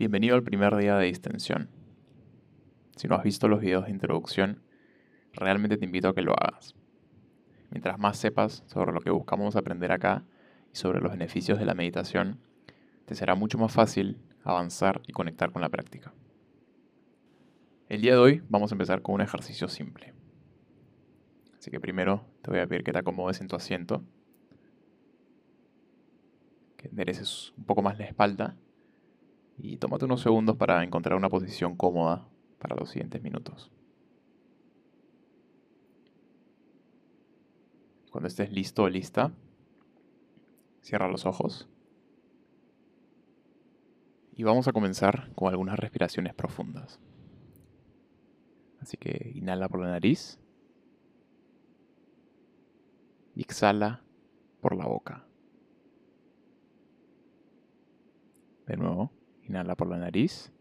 Bienvenido al primer día de distensión. Si no has visto los videos de introducción, realmente te invito a que lo hagas. Mientras más sepas sobre lo que buscamos aprender acá y sobre los beneficios de la meditación, te será mucho más fácil avanzar y conectar con la práctica. El día de hoy vamos a empezar con un ejercicio simple. Así que primero te voy a pedir que te acomodes en tu asiento, que endereces un poco más la espalda y tómate unos segundos para encontrar una posición cómoda para los siguientes minutos. Cuando estés listo o lista, cierra los ojos. Y vamos a comenzar con algunas respiraciones profundas. Así que inhala por la nariz y exhala por la boca. De nuevo. Inhala por la nariz.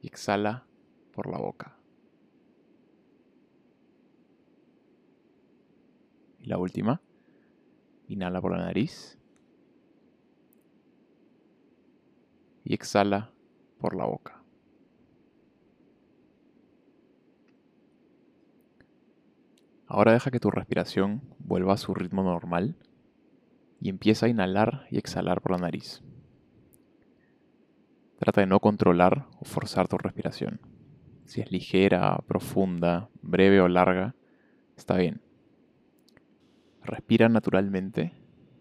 Y exhala por la boca. Y la última. Inhala por la nariz. Y exhala por la boca. Ahora deja que tu respiración vuelva a su ritmo normal y empieza a inhalar y exhalar por la nariz. Trata de no controlar o forzar tu respiración. Si es ligera, profunda, breve o larga, está bien. Respira naturalmente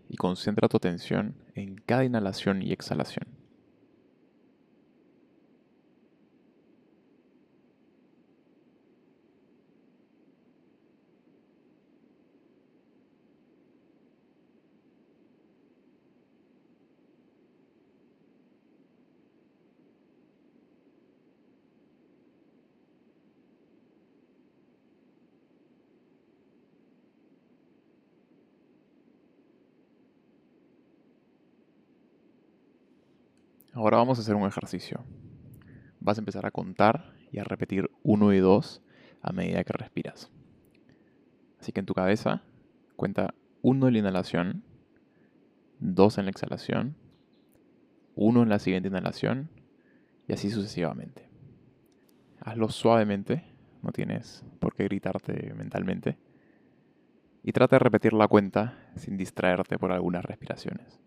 y concentra tu atención en cada inhalación y exhalación. Ahora vamos a hacer un ejercicio. Vas a empezar a contar y a repetir uno y dos a medida que respiras. Así que en tu cabeza cuenta uno en la inhalación, dos en la exhalación, uno en la siguiente inhalación y así sucesivamente. Hazlo suavemente, no tienes por qué gritarte mentalmente. Y trata de repetir la cuenta sin distraerte por algunas respiraciones.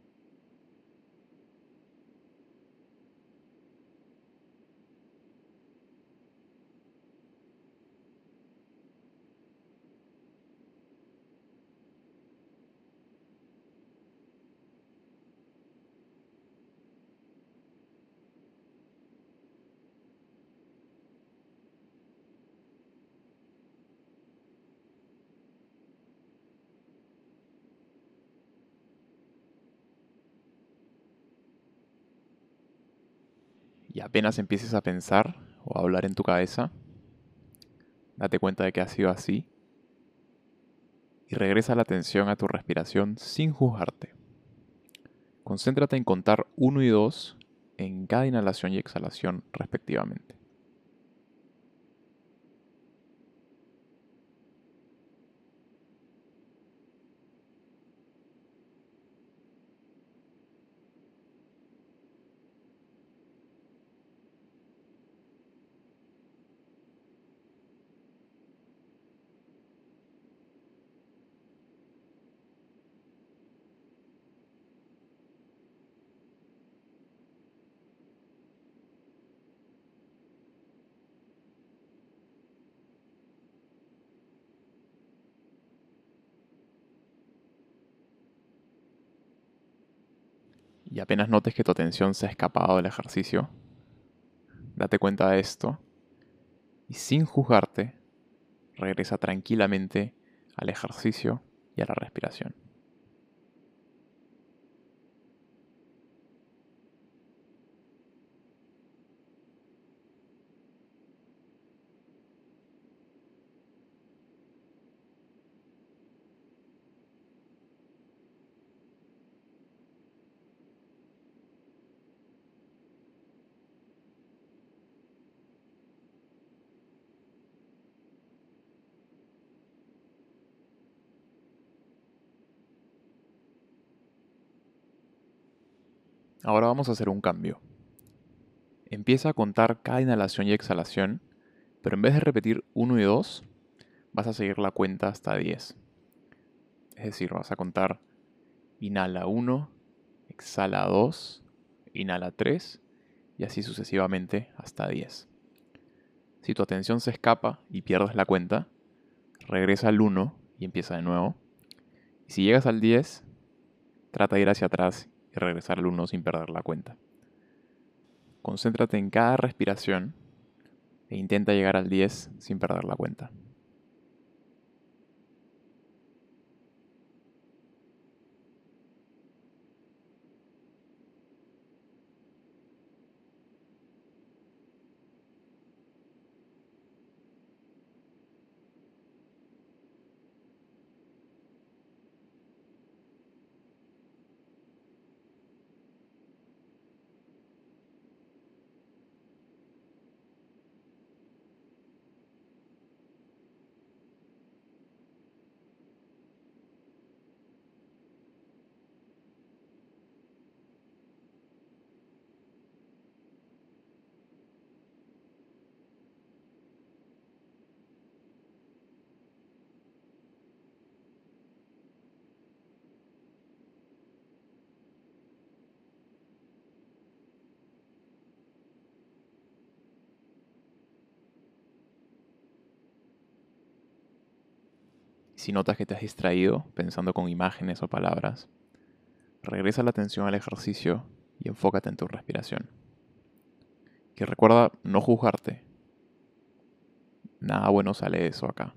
Y apenas empieces a pensar o a hablar en tu cabeza, date cuenta de que ha sido así y regresa la atención a tu respiración sin juzgarte. Concéntrate en contar 1 y 2 en cada inhalación y exhalación respectivamente. Y apenas notes que tu atención se ha escapado del ejercicio, date cuenta de esto y sin juzgarte, regresa tranquilamente al ejercicio y a la respiración. Ahora vamos a hacer un cambio. Empieza a contar cada inhalación y exhalación, pero en vez de repetir 1 y 2, vas a seguir la cuenta hasta 10. Es decir, vas a contar inhala 1, exhala 2, inhala 3 y así sucesivamente hasta 10. Si tu atención se escapa y pierdes la cuenta, regresa al 1 y empieza de nuevo. Y si llegas al 10, trata de ir hacia atrás y regresar al 1 sin perder la cuenta. Concéntrate en cada respiración e intenta llegar al 10 sin perder la cuenta. Si notas que te has distraído pensando con imágenes o palabras, regresa la atención al ejercicio y enfócate en tu respiración. Que recuerda no juzgarte. Nada bueno sale de eso acá.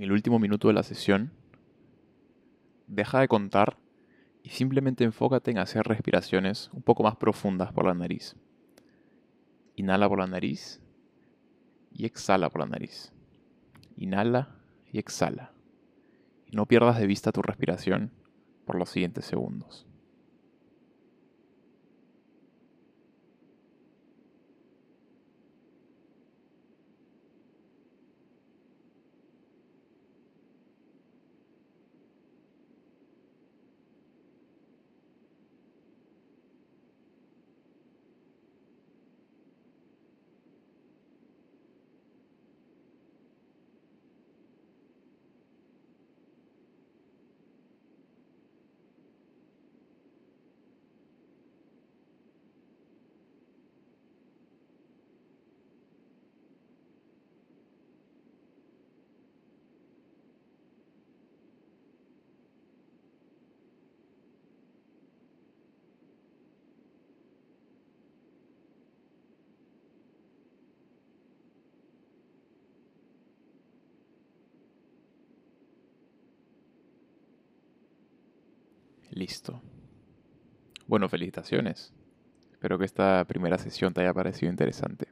En el último minuto de la sesión, deja de contar y simplemente enfócate en hacer respiraciones un poco más profundas por la nariz. Inhala por la nariz y exhala por la nariz. Inhala y exhala. Y no pierdas de vista tu respiración por los siguientes segundos. Listo. Bueno, felicitaciones. Espero que esta primera sesión te haya parecido interesante.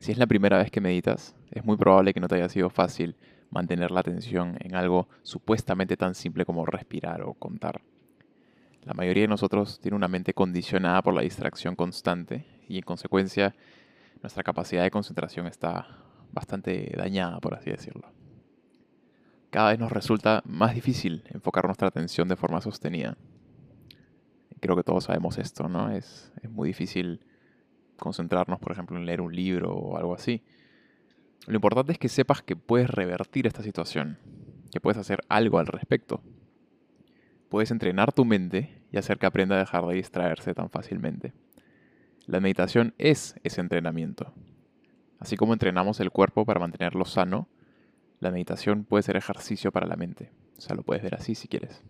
Si es la primera vez que meditas, es muy probable que no te haya sido fácil mantener la atención en algo supuestamente tan simple como respirar o contar. La mayoría de nosotros tiene una mente condicionada por la distracción constante y en consecuencia nuestra capacidad de concentración está bastante dañada, por así decirlo cada vez nos resulta más difícil enfocar nuestra atención de forma sostenida. Creo que todos sabemos esto, ¿no? Es, muy difícil concentrarnos, por ejemplo, en leer un libro o algo así. Lo importante es que sepas que puedes revertir esta situación, que puedes hacer algo al respecto. Puedes entrenar tu mente y hacer que aprenda a dejar de distraerse tan fácilmente. La meditación es ese entrenamiento. Así como entrenamos el cuerpo para mantenerlo sano, la meditación puede ser ejercicio para la mente. O sea, lo puedes ver así si quieres.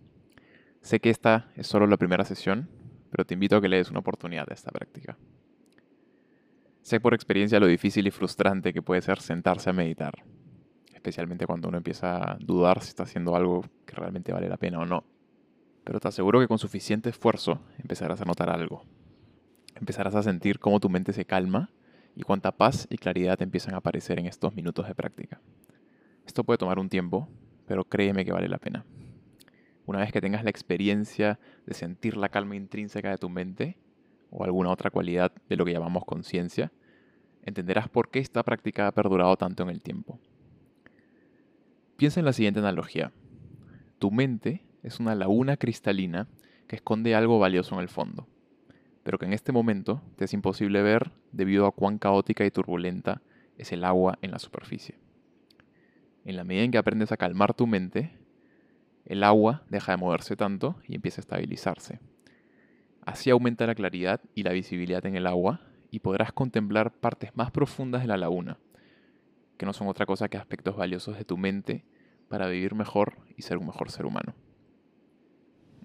Sé que esta es solo la primera sesión, pero te invito a que le des una oportunidad a esta práctica. Sé por experiencia lo difícil y frustrante que puede ser sentarse a meditar, especialmente cuando uno empieza a dudar si está haciendo algo que realmente vale la pena o no. Pero te aseguro que con suficiente esfuerzo empezarás a notar algo. Empezarás a sentir cómo tu mente se calma y cuánta paz y claridad empiezan a aparecer en estos minutos de práctica. Esto puede tomar un tiempo, pero créeme que vale la pena. Una vez que tengas la experiencia de sentir la calma intrínseca de tu mente, o alguna otra cualidad de lo que llamamos conciencia, entenderás por qué esta práctica ha perdurado tanto en el tiempo. Piensa en la siguiente analogía. Tu mente es una laguna cristalina que esconde algo valioso en el fondo, pero que en este momento te es imposible ver debido a cuán caótica y turbulenta es el agua en la superficie. En la medida en que aprendes a calmar tu mente, el agua deja de moverse tanto y empieza a estabilizarse. Así aumenta la claridad y la visibilidad en el agua y podrás contemplar partes más profundas de la laguna, que no son otra cosa que aspectos valiosos de tu mente para vivir mejor y ser un mejor ser humano.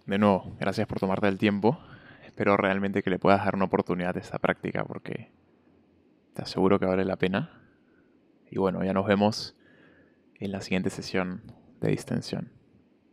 De nuevo, gracias por tomarte el tiempo. Espero realmente que le puedas dar una oportunidad a esta práctica porque te aseguro que vale la pena. Y bueno, ya nos vemos en la siguiente sesión de distensión.